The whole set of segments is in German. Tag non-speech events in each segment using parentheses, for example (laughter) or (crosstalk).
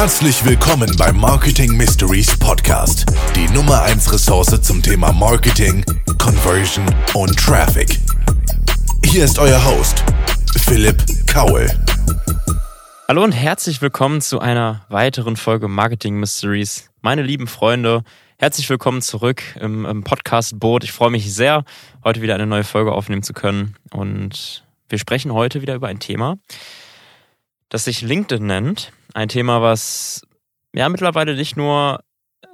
Herzlich willkommen beim Marketing Mysteries Podcast, die Nummer 1 Ressource zum Thema Marketing, Conversion und Traffic. Hier ist euer Host, Philipp Kaul. Hallo und herzlich willkommen zu einer weiteren Folge Marketing Mysteries. Meine lieben Freunde, herzlich willkommen zurück im, im Podcast-Boot. Ich freue mich sehr, heute wieder eine neue Folge aufnehmen zu können. Und wir sprechen heute wieder über ein Thema, das sich LinkedIn nennt. Ein Thema, was ja mittlerweile nicht nur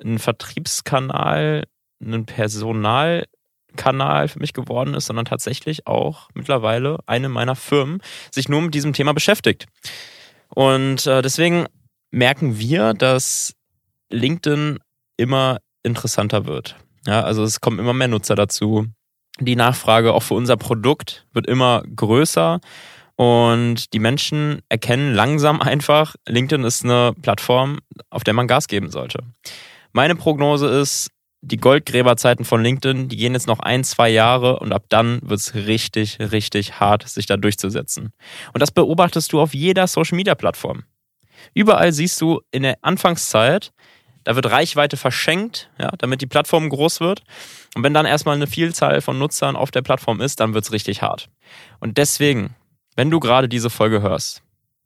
ein Vertriebskanal, ein Personalkanal für mich geworden ist, sondern tatsächlich auch mittlerweile eine meiner Firmen sich nur mit diesem Thema beschäftigt. Und äh, deswegen merken wir, dass LinkedIn immer interessanter wird. Ja, also es kommen immer mehr Nutzer dazu. Die Nachfrage auch für unser Produkt wird immer größer und die Menschen erkennen langsam einfach, LinkedIn ist eine Plattform, auf der man Gas geben sollte. Meine Prognose ist, die Goldgräberzeiten von LinkedIn, die gehen jetzt noch ein, zwei Jahre und ab dann wird es richtig, richtig hart, sich da durchzusetzen. Und das beobachtest du auf jeder Social-Media-Plattform. Überall siehst du in der Anfangszeit, da wird Reichweite verschenkt, ja, damit die Plattform groß wird. Und wenn dann erstmal eine Vielzahl von Nutzern auf der Plattform ist, dann wird es richtig hart. Und deswegen wenn du gerade diese Folge hörst,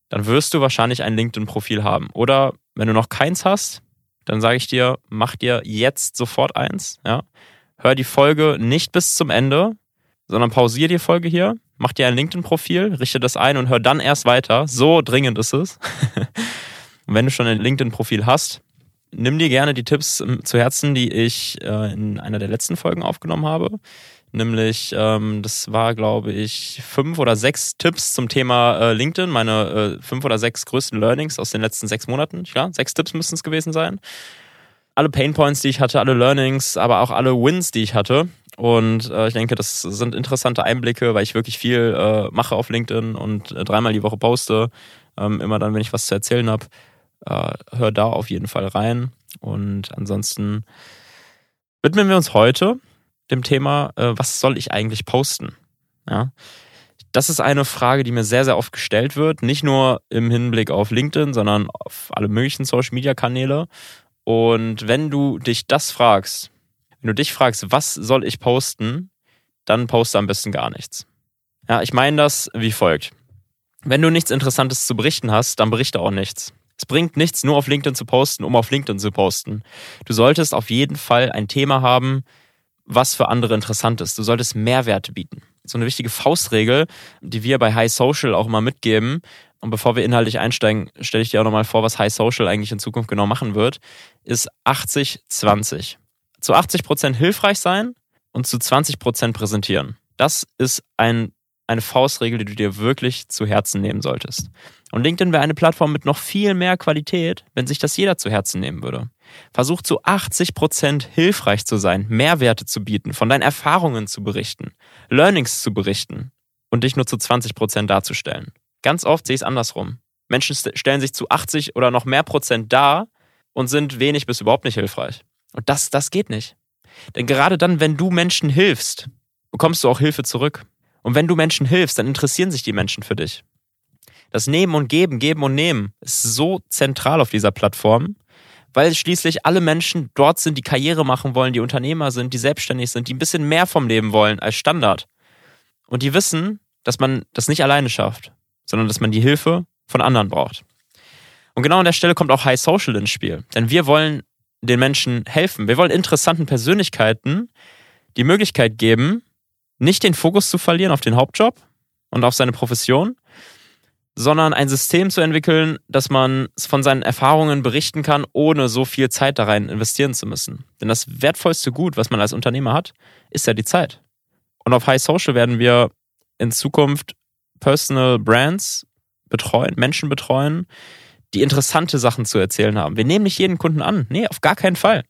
dann wirst du wahrscheinlich ein LinkedIn-Profil haben. Oder wenn du noch keins hast, dann sage ich dir, mach dir jetzt sofort eins. Ja? Hör die Folge nicht bis zum Ende, sondern pausier die Folge hier, mach dir ein LinkedIn-Profil, richte das ein und hör dann erst weiter. So dringend ist es. und (laughs) wenn du schon ein LinkedIn-Profil hast, nimm dir gerne die Tipps ähm, zu Herzen, die ich äh, in einer der letzten Folgen aufgenommen habe. Nämlich, ähm, das war, glaube ich, fünf oder sechs Tipps zum Thema äh, LinkedIn, meine äh, fünf oder sechs größten Learnings aus den letzten sechs Monaten. Ja, sechs Tipps müssten es gewesen sein. Alle Painpoints, die ich hatte, alle Learnings, aber auch alle Wins, die ich hatte. Und äh, ich denke, das sind interessante Einblicke, weil ich wirklich viel äh, mache auf LinkedIn und äh, dreimal die Woche poste. Ähm, immer dann, wenn ich was zu erzählen habe. Äh, hör da auf jeden Fall rein. Und ansonsten widmen wir uns heute dem Thema, äh, was soll ich eigentlich posten? Ja. Das ist eine Frage, die mir sehr, sehr oft gestellt wird. Nicht nur im Hinblick auf LinkedIn, sondern auf alle möglichen Social Media Kanäle. Und wenn du dich das fragst, wenn du dich fragst, was soll ich posten, dann poste am besten gar nichts. Ja, ich meine das wie folgt. Wenn du nichts Interessantes zu berichten hast, dann berichte auch nichts. Es bringt nichts, nur auf LinkedIn zu posten, um auf LinkedIn zu posten. Du solltest auf jeden Fall ein Thema haben, was für andere interessant ist. Du solltest Mehrwerte bieten. So eine wichtige Faustregel, die wir bei High Social auch immer mitgeben. Und bevor wir inhaltlich einsteigen, stelle ich dir auch nochmal vor, was High Social eigentlich in Zukunft genau machen wird, ist 80-20. Zu 80 Prozent hilfreich sein und zu 20 Prozent präsentieren. Das ist ein, eine Faustregel, die du dir wirklich zu Herzen nehmen solltest. Und LinkedIn wäre eine Plattform mit noch viel mehr Qualität, wenn sich das jeder zu Herzen nehmen würde. Versuch zu 80 Prozent hilfreich zu sein, Mehrwerte zu bieten, von deinen Erfahrungen zu berichten, Learnings zu berichten und dich nur zu 20 Prozent darzustellen. Ganz oft sehe ich es andersrum. Menschen stellen sich zu 80 oder noch mehr Prozent dar und sind wenig bis überhaupt nicht hilfreich. Und das, das geht nicht. Denn gerade dann, wenn du Menschen hilfst, bekommst du auch Hilfe zurück. Und wenn du Menschen hilfst, dann interessieren sich die Menschen für dich. Das Nehmen und Geben, Geben und Nehmen ist so zentral auf dieser Plattform, weil schließlich alle Menschen dort sind, die Karriere machen wollen, die Unternehmer sind, die selbstständig sind, die ein bisschen mehr vom Leben wollen als Standard. Und die wissen, dass man das nicht alleine schafft, sondern dass man die Hilfe von anderen braucht. Und genau an der Stelle kommt auch High Social ins Spiel. Denn wir wollen den Menschen helfen. Wir wollen interessanten Persönlichkeiten die Möglichkeit geben, nicht den Fokus zu verlieren auf den Hauptjob und auf seine Profession, sondern ein System zu entwickeln, dass man von seinen Erfahrungen berichten kann, ohne so viel Zeit da rein investieren zu müssen. Denn das wertvollste Gut, was man als Unternehmer hat, ist ja die Zeit. Und auf High Social werden wir in Zukunft Personal Brands betreuen, Menschen betreuen, die interessante Sachen zu erzählen haben. Wir nehmen nicht jeden Kunden an. Nee, auf gar keinen Fall.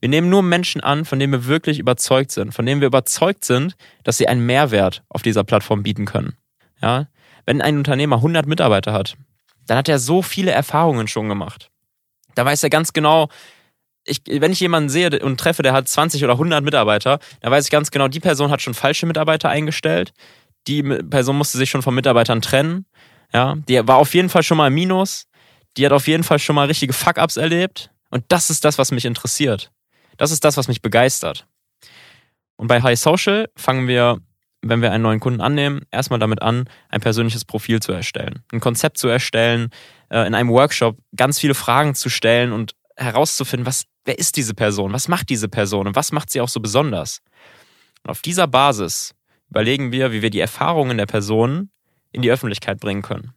Wir nehmen nur Menschen an, von denen wir wirklich überzeugt sind, von denen wir überzeugt sind, dass sie einen Mehrwert auf dieser Plattform bieten können. Ja, wenn ein Unternehmer 100 Mitarbeiter hat, dann hat er so viele Erfahrungen schon gemacht. Da weiß er ganz genau, ich, wenn ich jemanden sehe und treffe, der hat 20 oder 100 Mitarbeiter, dann weiß ich ganz genau, die Person hat schon falsche Mitarbeiter eingestellt. Die Person musste sich schon von Mitarbeitern trennen. Ja, die war auf jeden Fall schon mal im Minus. die hat auf jeden Fall schon mal richtige Fuck-Ups erlebt. Und das ist das, was mich interessiert. Das ist das, was mich begeistert. Und bei High Social fangen wir, wenn wir einen neuen Kunden annehmen, erstmal damit an, ein persönliches Profil zu erstellen, ein Konzept zu erstellen, äh, in einem Workshop ganz viele Fragen zu stellen und herauszufinden, was, wer ist diese Person, was macht diese Person und was macht sie auch so besonders. Und auf dieser Basis überlegen wir, wie wir die Erfahrungen der Person in die Öffentlichkeit bringen können.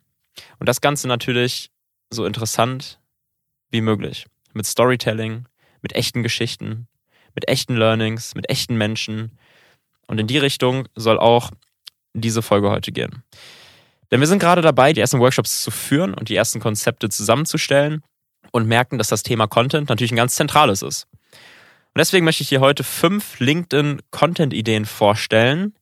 Und das Ganze natürlich so interessant wie möglich. Mit Storytelling, mit echten Geschichten, mit echten Learnings, mit echten Menschen. Und in die Richtung soll auch diese Folge heute gehen. Denn wir sind gerade dabei, die ersten Workshops zu führen und die ersten Konzepte zusammenzustellen und merken, dass das Thema Content natürlich ein ganz zentrales ist. Und deswegen möchte ich dir heute fünf LinkedIn-Content-Ideen vorstellen,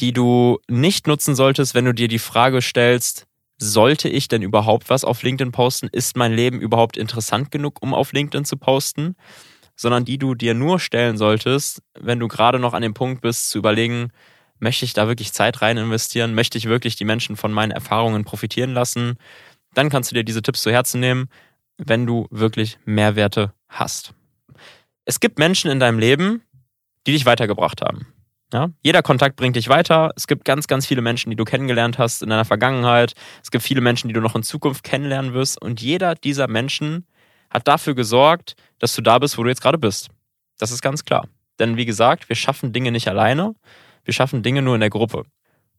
die du nicht nutzen solltest, wenn du dir die Frage stellst, sollte ich denn überhaupt was auf LinkedIn posten? Ist mein Leben überhaupt interessant genug, um auf LinkedIn zu posten? Sondern die du dir nur stellen solltest, wenn du gerade noch an dem Punkt bist, zu überlegen, möchte ich da wirklich Zeit rein investieren? Möchte ich wirklich die Menschen von meinen Erfahrungen profitieren lassen? Dann kannst du dir diese Tipps zu Herzen nehmen, wenn du wirklich Mehrwerte hast. Es gibt Menschen in deinem Leben, die dich weitergebracht haben. Ja? Jeder Kontakt bringt dich weiter. Es gibt ganz, ganz viele Menschen, die du kennengelernt hast in deiner Vergangenheit. Es gibt viele Menschen, die du noch in Zukunft kennenlernen wirst. Und jeder dieser Menschen hat dafür gesorgt, dass du da bist, wo du jetzt gerade bist. Das ist ganz klar. Denn wie gesagt, wir schaffen Dinge nicht alleine. Wir schaffen Dinge nur in der Gruppe.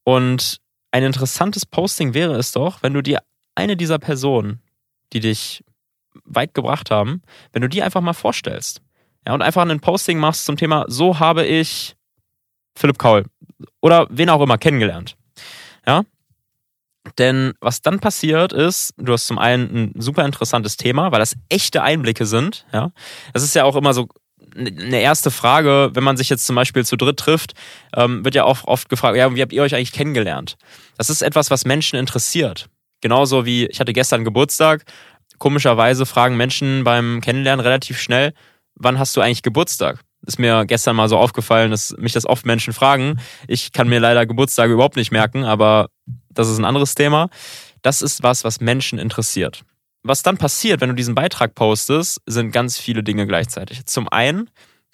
Und ein interessantes Posting wäre es doch, wenn du dir eine dieser Personen, die dich weit gebracht haben, wenn du die einfach mal vorstellst. Ja, und einfach ein Posting machst zum Thema, so habe ich Philipp Kaul oder wen auch immer kennengelernt. Ja? Denn was dann passiert ist, du hast zum einen ein super interessantes Thema, weil das echte Einblicke sind. Ja? Das ist ja auch immer so eine erste Frage, wenn man sich jetzt zum Beispiel zu dritt trifft, ähm, wird ja auch oft gefragt, ja, wie habt ihr euch eigentlich kennengelernt? Das ist etwas, was Menschen interessiert. Genauso wie, ich hatte gestern Geburtstag. Komischerweise fragen Menschen beim Kennenlernen relativ schnell, wann hast du eigentlich Geburtstag? ist mir gestern mal so aufgefallen, dass mich das oft Menschen fragen. Ich kann mir leider Geburtstage überhaupt nicht merken, aber das ist ein anderes Thema. Das ist was, was Menschen interessiert. Was dann passiert, wenn du diesen Beitrag postest, sind ganz viele Dinge gleichzeitig. Zum einen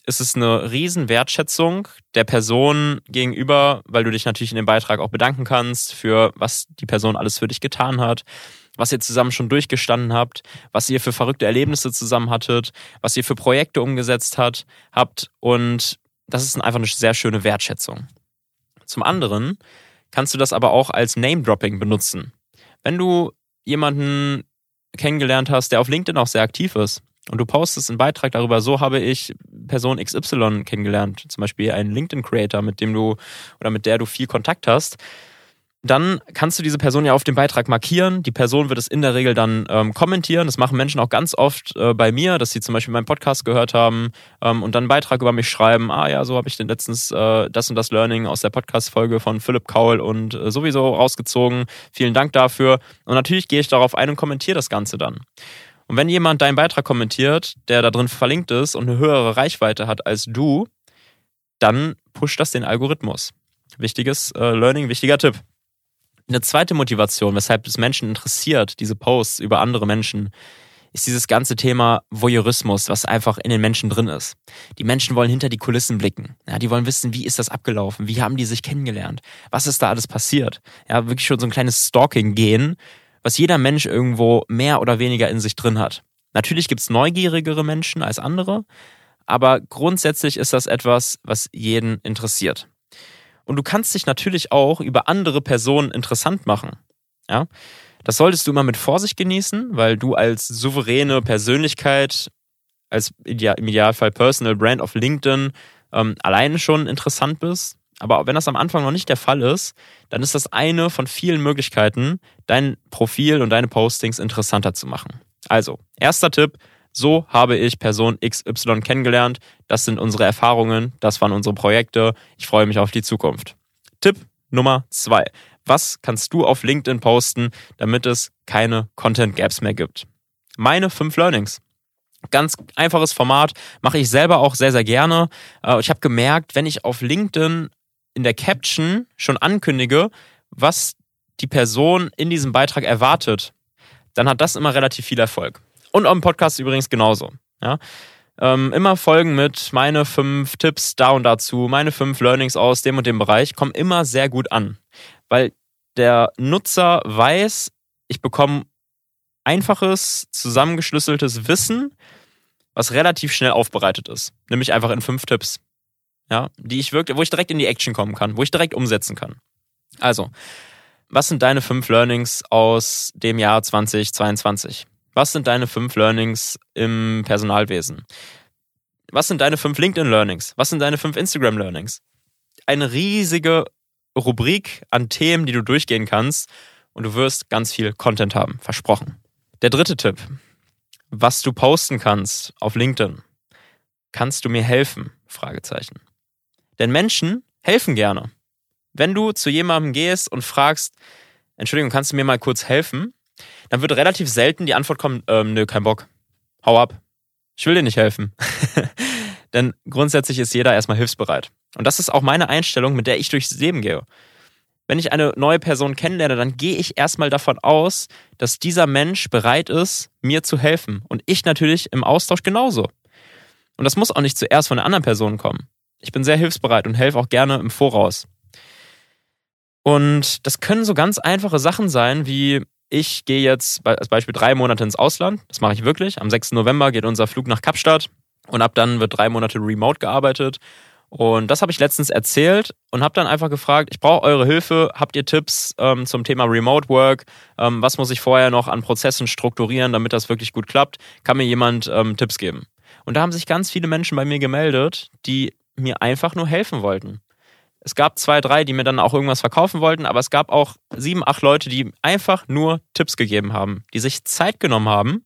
ist es eine riesen Wertschätzung der Person gegenüber, weil du dich natürlich in dem Beitrag auch bedanken kannst für was die Person alles für dich getan hat was ihr zusammen schon durchgestanden habt, was ihr für verrückte Erlebnisse zusammen hattet, was ihr für Projekte umgesetzt hat, habt. Und das ist einfach eine sehr schöne Wertschätzung. Zum anderen kannst du das aber auch als Name-Dropping benutzen. Wenn du jemanden kennengelernt hast, der auf LinkedIn auch sehr aktiv ist und du postest einen Beitrag darüber, so habe ich Person XY kennengelernt, zum Beispiel einen LinkedIn-Creator, mit dem du oder mit der du viel Kontakt hast, dann kannst du diese Person ja auf dem Beitrag markieren. Die Person wird es in der Regel dann ähm, kommentieren. Das machen Menschen auch ganz oft äh, bei mir, dass sie zum Beispiel meinen Podcast gehört haben ähm, und dann einen Beitrag über mich schreiben. Ah ja, so habe ich denn letztens äh, das und das Learning aus der Podcast-Folge von Philipp Kaul und äh, sowieso rausgezogen. Vielen Dank dafür. Und natürlich gehe ich darauf ein und kommentiere das Ganze dann. Und wenn jemand deinen Beitrag kommentiert, der da drin verlinkt ist und eine höhere Reichweite hat als du, dann pusht das den Algorithmus. Wichtiges äh, Learning, wichtiger Tipp. Eine zweite Motivation, weshalb es Menschen interessiert, diese Posts über andere Menschen, ist dieses ganze Thema Voyeurismus, was einfach in den Menschen drin ist. Die Menschen wollen hinter die Kulissen blicken. Ja, die wollen wissen, wie ist das abgelaufen? Wie haben die sich kennengelernt? Was ist da alles passiert? Ja, wirklich schon so ein kleines Stalking-Gehen, was jeder Mensch irgendwo mehr oder weniger in sich drin hat. Natürlich gibt's neugierigere Menschen als andere, aber grundsätzlich ist das etwas, was jeden interessiert. Und du kannst dich natürlich auch über andere Personen interessant machen. Ja? Das solltest du immer mit Vorsicht genießen, weil du als souveräne Persönlichkeit, als im Idealfall Personal Brand auf LinkedIn ähm, alleine schon interessant bist. Aber wenn das am Anfang noch nicht der Fall ist, dann ist das eine von vielen Möglichkeiten, dein Profil und deine Postings interessanter zu machen. Also, erster Tipp, so habe ich Person XY kennengelernt. Das sind unsere Erfahrungen, das waren unsere Projekte. Ich freue mich auf die Zukunft. Tipp Nummer zwei. Was kannst du auf LinkedIn posten, damit es keine Content Gaps mehr gibt? Meine fünf Learnings. Ganz einfaches Format, mache ich selber auch sehr, sehr gerne. Äh, ich habe gemerkt, wenn ich auf LinkedIn in der Caption schon ankündige, was die Person in diesem Beitrag erwartet, dann hat das immer relativ viel Erfolg. Und auch im Podcast übrigens genauso. Ja? Ähm, immer Folgen mit meine fünf Tipps da und dazu, meine fünf Learnings aus dem und dem Bereich kommen immer sehr gut an. Weil der Nutzer weiß, ich bekomme einfaches, zusammengeschlüsseltes Wissen, was relativ schnell aufbereitet ist. Nämlich einfach in fünf Tipps. Ja, die ich wirklich, wo ich direkt in die Action kommen kann, wo ich direkt umsetzen kann. Also, was sind deine fünf Learnings aus dem Jahr 2022? Was sind deine fünf Learnings im Personalwesen? Was sind deine fünf LinkedIn-Learnings? Was sind deine fünf Instagram-Learnings? Eine riesige Rubrik an Themen, die du durchgehen kannst und du wirst ganz viel Content haben. Versprochen. Der dritte Tipp. Was du posten kannst auf LinkedIn. Kannst du mir helfen? Fragezeichen. Denn Menschen helfen gerne. Wenn du zu jemandem gehst und fragst, Entschuldigung, kannst du mir mal kurz helfen? Dann wird relativ selten die Antwort kommen, ähm, nö, kein Bock. Hau ab. Ich will dir nicht helfen. (laughs) Denn grundsätzlich ist jeder erstmal hilfsbereit. Und das ist auch meine Einstellung, mit der ich durchs Leben gehe. Wenn ich eine neue Person kennenlerne, dann gehe ich erstmal davon aus, dass dieser Mensch bereit ist, mir zu helfen. Und ich natürlich im Austausch genauso. Und das muss auch nicht zuerst von der anderen Person kommen. Ich bin sehr hilfsbereit und helfe auch gerne im Voraus. Und das können so ganz einfache Sachen sein, wie ich gehe jetzt als Beispiel drei Monate ins Ausland. Das mache ich wirklich. Am 6. November geht unser Flug nach Kapstadt und ab dann wird drei Monate remote gearbeitet. Und das habe ich letztens erzählt und habe dann einfach gefragt, ich brauche eure Hilfe, habt ihr Tipps ähm, zum Thema Remote Work? Ähm, was muss ich vorher noch an Prozessen strukturieren, damit das wirklich gut klappt? Kann mir jemand ähm, Tipps geben? Und da haben sich ganz viele Menschen bei mir gemeldet, die mir einfach nur helfen wollten. Es gab zwei, drei, die mir dann auch irgendwas verkaufen wollten, aber es gab auch sieben, acht Leute, die einfach nur Tipps gegeben haben, die sich Zeit genommen haben,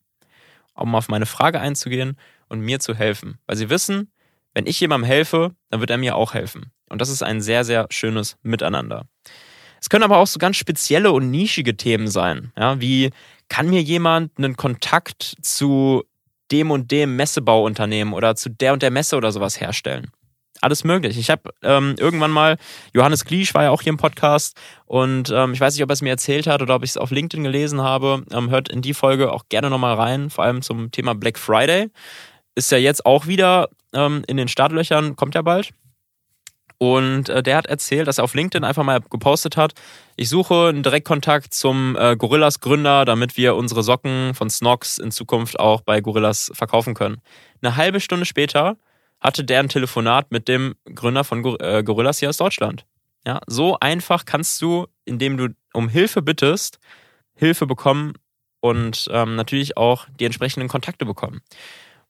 um auf meine Frage einzugehen und mir zu helfen. Weil sie wissen, wenn ich jemandem helfe, dann wird er mir auch helfen. Und das ist ein sehr, sehr schönes Miteinander. Es können aber auch so ganz spezielle und nischige Themen sein, ja, wie kann mir jemand einen Kontakt zu dem und dem Messebauunternehmen oder zu der und der Messe oder sowas herstellen? Alles möglich. Ich habe ähm, irgendwann mal, Johannes Kliesch war ja auch hier im Podcast und ähm, ich weiß nicht, ob er es mir erzählt hat oder ob ich es auf LinkedIn gelesen habe. Ähm, hört in die Folge auch gerne nochmal rein, vor allem zum Thema Black Friday. Ist ja jetzt auch wieder ähm, in den Startlöchern, kommt ja bald. Und äh, der hat erzählt, dass er auf LinkedIn einfach mal gepostet hat, ich suche einen Direktkontakt zum äh, Gorillas Gründer, damit wir unsere Socken von Snox in Zukunft auch bei Gorillas verkaufen können. Eine halbe Stunde später hatte der ein Telefonat mit dem Gründer von äh, Gorillas hier aus Deutschland. Ja, so einfach kannst du, indem du um Hilfe bittest, Hilfe bekommen und ähm, natürlich auch die entsprechenden Kontakte bekommen.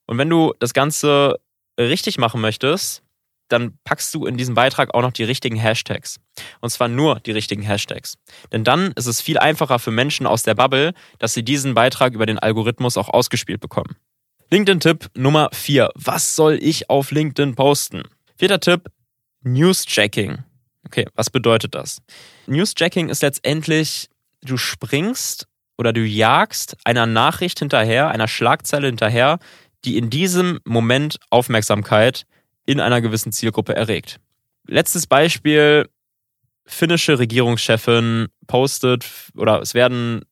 Und wenn du das Ganze richtig machen möchtest, dann packst du in diesen Beitrag auch noch die richtigen Hashtags. Und zwar nur die richtigen Hashtags. Denn dann ist es viel einfacher für Menschen aus der Bubble, dass sie diesen Beitrag über den Algorithmus auch ausgespielt bekommen. LinkedIn-Tipp Nummer 4. Was soll ich auf LinkedIn posten? Vierter Tipp, Newsjacking. Okay, was bedeutet das? Newsjacking ist letztendlich, du springst oder du jagst einer Nachricht hinterher, einer Schlagzeile hinterher, die in diesem Moment Aufmerksamkeit in einer gewissen Zielgruppe erregt. Letztes Beispiel, finnische Regierungschefin postet oder es werden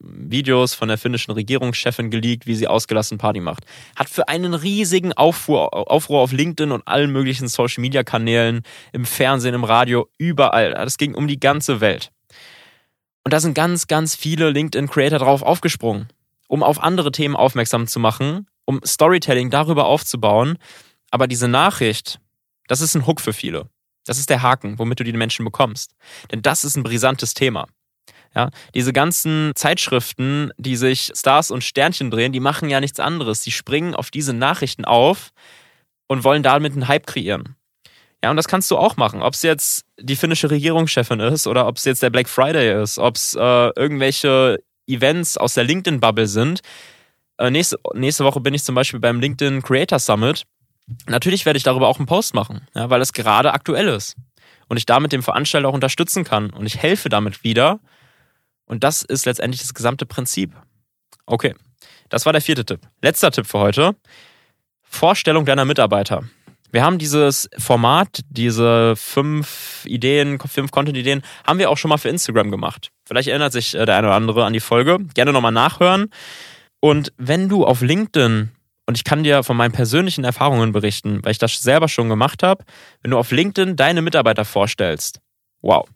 Videos von der finnischen Regierungschefin geleakt, wie sie ausgelassen Party macht. Hat für einen riesigen Aufruhr, Aufruhr auf LinkedIn und allen möglichen Social Media Kanälen, im Fernsehen, im Radio, überall. Das ging um die ganze Welt. Und da sind ganz, ganz viele LinkedIn-Creator drauf aufgesprungen, um auf andere Themen aufmerksam zu machen, um Storytelling darüber aufzubauen. Aber diese Nachricht, das ist ein Hook für viele. Das ist der Haken, womit du die Menschen bekommst. Denn das ist ein brisantes Thema. Ja, diese ganzen Zeitschriften, die sich Stars und Sternchen drehen, die machen ja nichts anderes. Die springen auf diese Nachrichten auf und wollen damit einen Hype kreieren. Ja, und das kannst du auch machen. Ob es jetzt die finnische Regierungschefin ist oder ob es jetzt der Black Friday ist, ob es äh, irgendwelche Events aus der LinkedIn-Bubble sind. Äh, nächste, nächste Woche bin ich zum Beispiel beim LinkedIn Creator Summit. Natürlich werde ich darüber auch einen Post machen, ja, weil es gerade aktuell ist. Und ich damit dem Veranstalter auch unterstützen kann. Und ich helfe damit wieder, und das ist letztendlich das gesamte Prinzip. Okay, das war der vierte Tipp. Letzter Tipp für heute. Vorstellung deiner Mitarbeiter. Wir haben dieses Format, diese fünf Ideen, fünf Content-Ideen, haben wir auch schon mal für Instagram gemacht. Vielleicht erinnert sich äh, der eine oder andere an die Folge. Gerne nochmal nachhören. Und wenn du auf LinkedIn, und ich kann dir von meinen persönlichen Erfahrungen berichten, weil ich das selber schon gemacht habe, wenn du auf LinkedIn deine Mitarbeiter vorstellst, wow,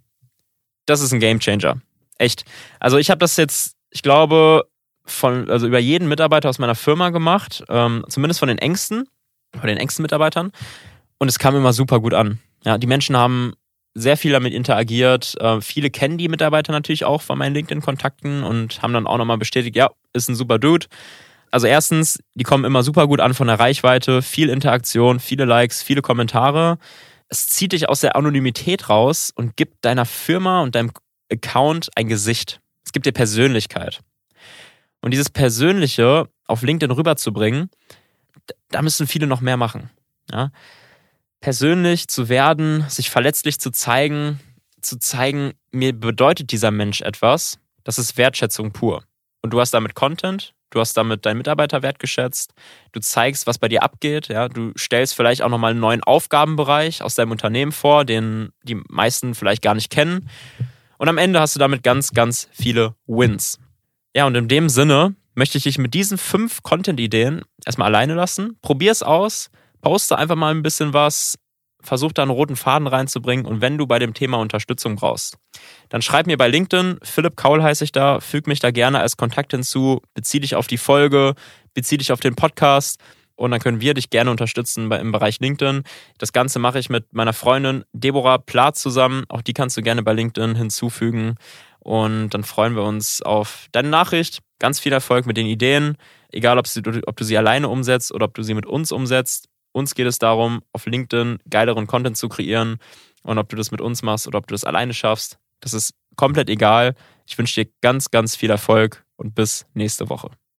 das ist ein Gamechanger. Echt. Also ich habe das jetzt, ich glaube, von, also über jeden Mitarbeiter aus meiner Firma gemacht, ähm, zumindest von den engsten, von den engsten Mitarbeitern. Und es kam immer super gut an. Ja, die Menschen haben sehr viel damit interagiert. Äh, viele kennen die Mitarbeiter natürlich auch von meinen LinkedIn-Kontakten und haben dann auch nochmal bestätigt, ja, ist ein super Dude. Also erstens, die kommen immer super gut an von der Reichweite, viel Interaktion, viele Likes, viele Kommentare. Es zieht dich aus der Anonymität raus und gibt deiner Firma und deinem Account ein Gesicht. Es gibt dir Persönlichkeit. Und dieses Persönliche auf LinkedIn rüberzubringen, da müssen viele noch mehr machen. Ja? Persönlich zu werden, sich verletzlich zu zeigen, zu zeigen, mir bedeutet dieser Mensch etwas, das ist Wertschätzung pur. Und du hast damit Content, du hast damit deinen Mitarbeiter wertgeschätzt, du zeigst, was bei dir abgeht, ja, du stellst vielleicht auch nochmal einen neuen Aufgabenbereich aus deinem Unternehmen vor, den die meisten vielleicht gar nicht kennen. Und am Ende hast du damit ganz, ganz viele Wins. Ja, und in dem Sinne möchte ich dich mit diesen fünf Content-Ideen erstmal alleine lassen. Probier es aus, poste einfach mal ein bisschen was, versuch da einen roten Faden reinzubringen und wenn du bei dem Thema Unterstützung brauchst, dann schreib mir bei LinkedIn, Philipp Kaul heiße ich da, füg mich da gerne als Kontakt hinzu, bezieh dich auf die Folge, bezieh dich auf den Podcast und dann können wir dich gerne unterstützen im Bereich LinkedIn. Das Ganze mache ich mit meiner Freundin Deborah Plath zusammen. Auch die kannst du gerne bei LinkedIn hinzufügen. Und dann freuen wir uns auf deine Nachricht. Ganz viel Erfolg mit den Ideen. Egal, ob, sie, ob du sie alleine umsetzt oder ob du sie mit uns umsetzt. Uns geht es darum, auf LinkedIn geileren Content zu kreieren. Und ob du das mit uns machst oder ob du das alleine schaffst, das ist komplett egal. Ich wünsche dir ganz, ganz viel Erfolg und bis nächste Woche.